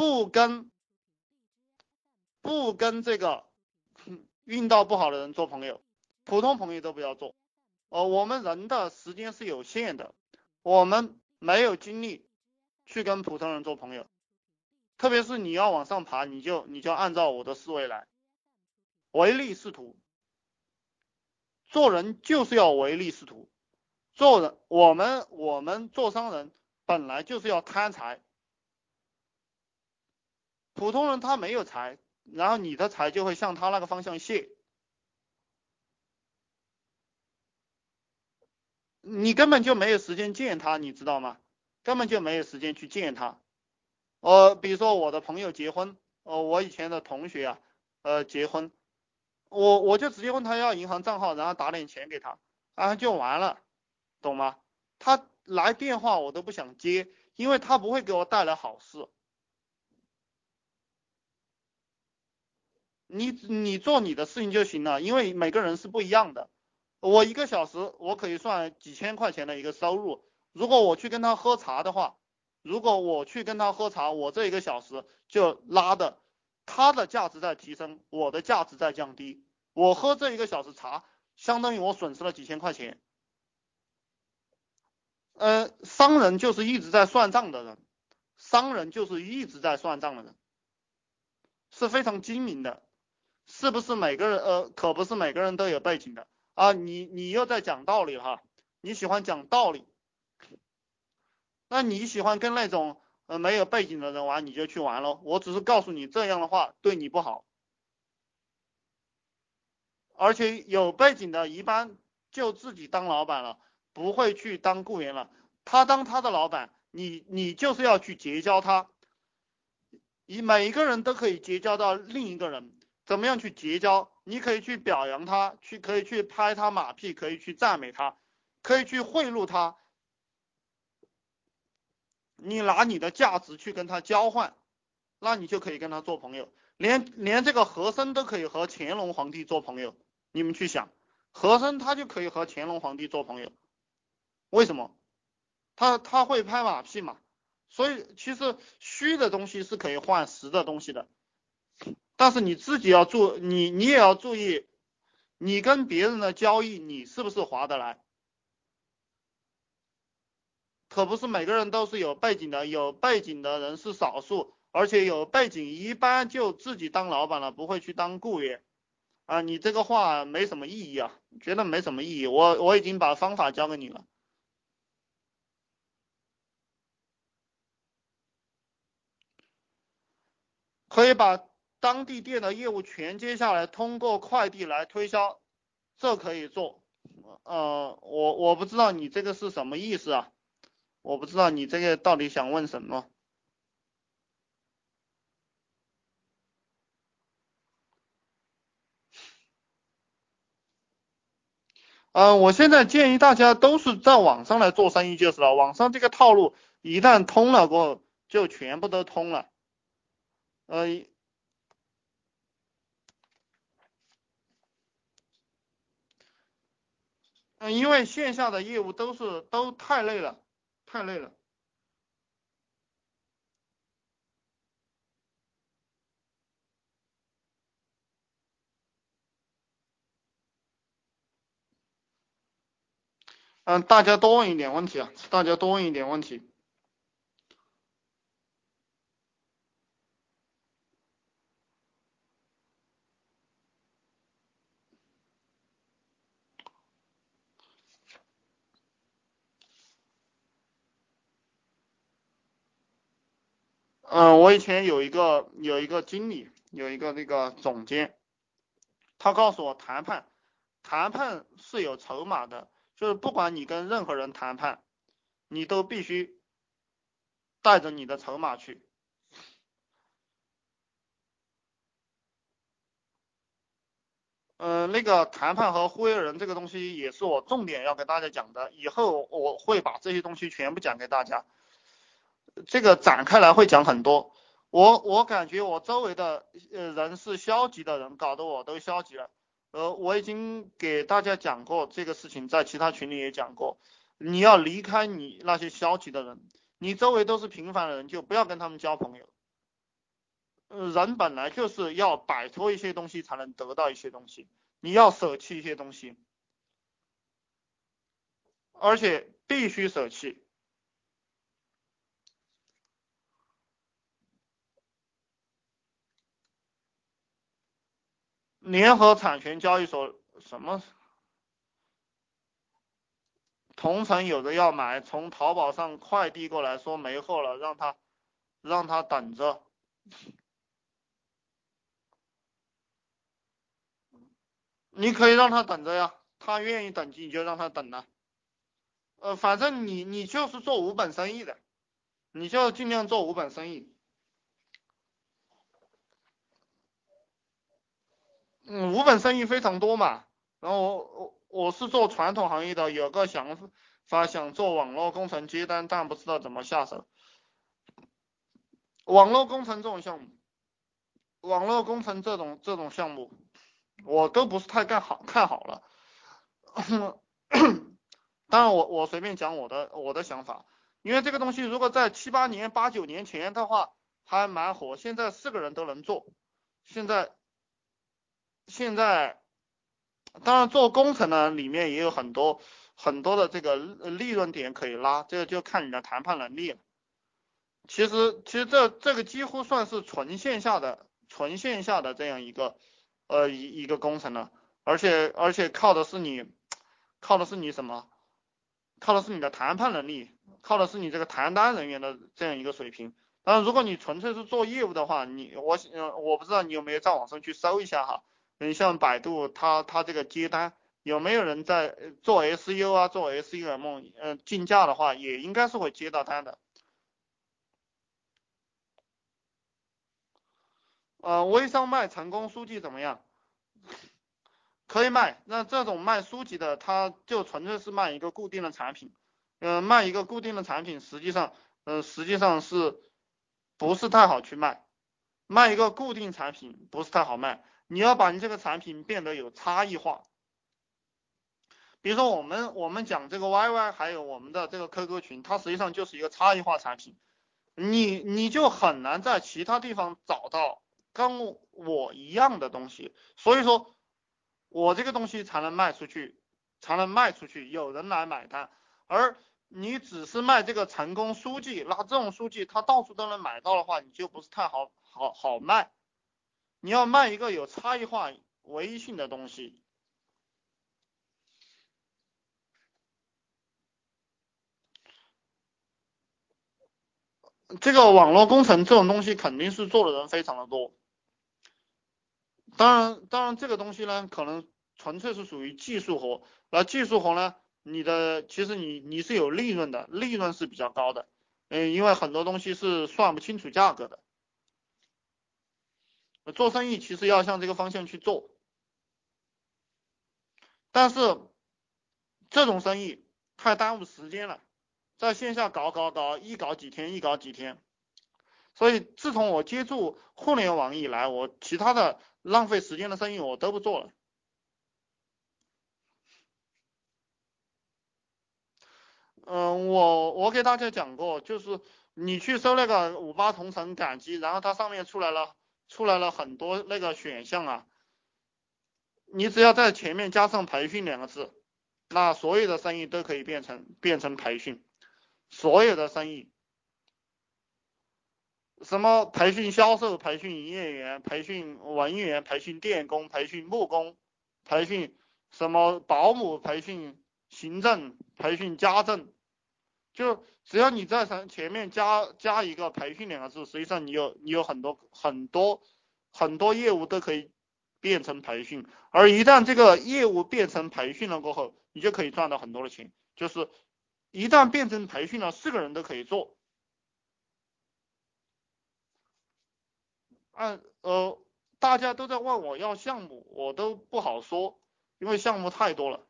不跟不跟这个运道不好的人做朋友，普通朋友都不要做。呃，我们人的时间是有限的，我们没有精力去跟普通人做朋友。特别是你要往上爬，你就你就按照我的思维来，唯利是图。做人就是要唯利是图。做人，我们我们做商人本来就是要贪财。普通人他没有财，然后你的财就会向他那个方向泄，你根本就没有时间见他，你知道吗？根本就没有时间去见他。呃，比如说我的朋友结婚，呃，我以前的同学啊，呃，结婚，我我就直接问他要银行账号，然后打点钱给他，然后就完了，懂吗？他来电话我都不想接，因为他不会给我带来好事。你你做你的事情就行了，因为每个人是不一样的。我一个小时我可以算几千块钱的一个收入，如果我去跟他喝茶的话。如果我去跟他喝茶，我这一个小时就拉的，他的价值在提升，我的价值在降低。我喝这一个小时茶，相当于我损失了几千块钱。呃，商人就是一直在算账的人，商人就是一直在算账的人，是非常精明的，是不是每个人？呃，可不是每个人都有背景的啊。你你又在讲道理哈，你喜欢讲道理。那你喜欢跟那种呃没有背景的人玩，你就去玩喽。我只是告诉你这样的话对你不好，而且有背景的一般就自己当老板了，不会去当雇员了。他当他的老板，你你就是要去结交他，你每一个人都可以结交到另一个人。怎么样去结交？你可以去表扬他，去可以去拍他马屁，可以去赞美他，可以去贿赂他。你拿你的价值去跟他交换，那你就可以跟他做朋友。连连这个和珅都可以和乾隆皇帝做朋友，你们去想，和珅他就可以和乾隆皇帝做朋友，为什么？他他会拍马屁嘛？所以其实虚的东西是可以换实的东西的，但是你自己要注，你你也要注意，你跟别人的交易，你是不是划得来？可不是每个人都是有背景的，有背景的人是少数，而且有背景一般就自己当老板了，不会去当雇员啊。你这个话没什么意义啊，觉得没什么意义。我我已经把方法教给你了，可以把当地店的业务全接下来，通过快递来推销，这可以做。呃，我我不知道你这个是什么意思啊？我不知道你这个到底想问什么。嗯，我现在建议大家都是在网上来做生意就是了，网上这个套路一旦通了过后，就全部都通了。呃，嗯，因为线下的业务都是都太累了。太累了。嗯，大家多问一点问题啊，大家多问一点问题。嗯，我以前有一个有一个经理，有一个那个总监，他告诉我谈判，谈判是有筹码的，就是不管你跟任何人谈判，你都必须带着你的筹码去。嗯，那个谈判和忽悠人这个东西也是我重点要给大家讲的，以后我会把这些东西全部讲给大家。这个展开来会讲很多，我我感觉我周围的呃人是消极的人，搞得我都消极了。呃，我已经给大家讲过这个事情，在其他群里也讲过，你要离开你那些消极的人，你周围都是平凡的人，就不要跟他们交朋友。人本来就是要摆脱一些东西才能得到一些东西，你要舍弃一些东西，而且必须舍弃。联合产权交易所什么？同城有的要买，从淘宝上快递过来，说没货了，让他让他等着。你可以让他等着呀，他愿意等你就让他等了。呃，反正你你就是做无本生意的，你就尽量做无本生意。嗯，无本生意非常多嘛。然后我我我是做传统行业的，有个想法想做网络工程接单，但不知道怎么下手。网络工程这种项目，网络工程这种这种项目，我都不是太看好看好了。当然我我随便讲我的我的想法，因为这个东西如果在七八年八九年前的话还蛮火，现在四个人都能做，现在。现在，当然做工程呢，里面也有很多很多的这个利润点可以拉，这个就看你的谈判能力了。其实，其实这这个几乎算是纯线下的纯线下的这样一个呃一一个工程了，而且而且靠的是你靠的是你什么？靠的是你的谈判能力，靠的是你这个谈单人员的这样一个水平。当然，如果你纯粹是做业务的话，你我嗯我不知道你有没有在网上去搜一下哈。你像百度，它它这个接单有没有人在做 SU 啊，做 SUM，嗯，竞价的话也应该是会接到单的。呃，微商卖成功书籍怎么样？可以卖。那这种卖书籍的，他就纯粹是卖一个固定的产品。嗯，卖一个固定的产品，实际上，嗯，实际上是不是太好去卖？卖一个固定产品不是太好卖。你要把你这个产品变得有差异化，比如说我们我们讲这个 YY，还有我们的这个 QQ 群，它实际上就是一个差异化产品，你你就很难在其他地方找到跟我一样的东西，所以说，我这个东西才能卖出去，才能卖出去，有人来买单，而你只是卖这个成功书籍，那这种书籍它到处都能买到的话，你就不是太好好好卖。你要卖一个有差异化、唯一性的东西，这个网络工程这种东西肯定是做的人非常的多。当然，当然这个东西呢，可能纯粹是属于技术活。那技术活呢，你的其实你你是有利润的，利润是比较高的。嗯，因为很多东西是算不清楚价格的。做生意其实要向这个方向去做，但是这种生意太耽误时间了，在线下搞搞搞，一搞几天，一搞几天。所以自从我接触互联网以来，我其他的浪费时间的生意我都不做了。嗯，我我给大家讲过，就是你去搜那个五八同城赶集，然后它上面出来了。出来了很多那个选项啊，你只要在前面加上培训两个字，那所有的生意都可以变成变成培训，所有的生意，什么培训销售、培训营业员、培训文员、培训电工、培训木工、培训什么保姆、培训行政、培训家政。就只要你在前前面加加一个培训两个字，实际上你有你有很多很多很多业务都可以变成培训，而一旦这个业务变成培训了过后，你就可以赚到很多的钱。就是一旦变成培训了，四个人都可以做。按呃，大家都在问我要项目，我都不好说，因为项目太多了。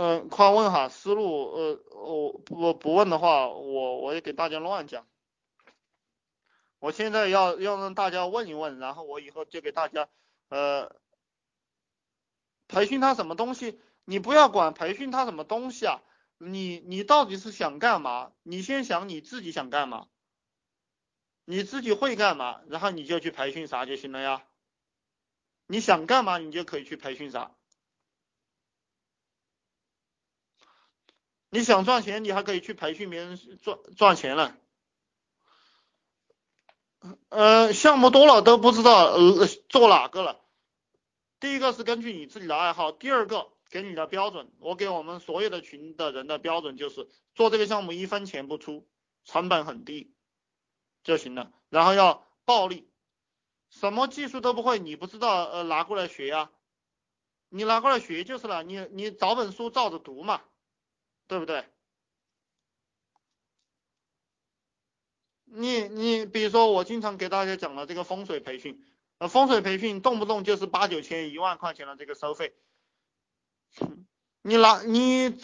嗯，快问哈，思路，呃，我不不问的话，我我也给大家乱讲。我现在要要让大家问一问，然后我以后就给大家，呃培训他什么东西，你不要管培训他什么东西啊，你你到底是想干嘛？你先想你自己想干嘛，你自己会干嘛，然后你就去培训啥就行了呀。你想干嘛，你就可以去培训啥。你想赚钱，你还可以去培训别人赚赚钱了。呃，项目多了都不知道呃做哪个了。第一个是根据你自己的爱好，第二个给你的标准，我给我们所有的群的人的标准就是做这个项目一分钱不出，成本很低就行了，然后要暴利，什么技术都不会，你不知道呃拿过来学呀，你拿过来学就是了，你你找本书照着读嘛，对不对？你你比如说我经常给大家讲的这个风水培训，呃风水培训动不动就是八九千一万块钱的这个收费，你拿你。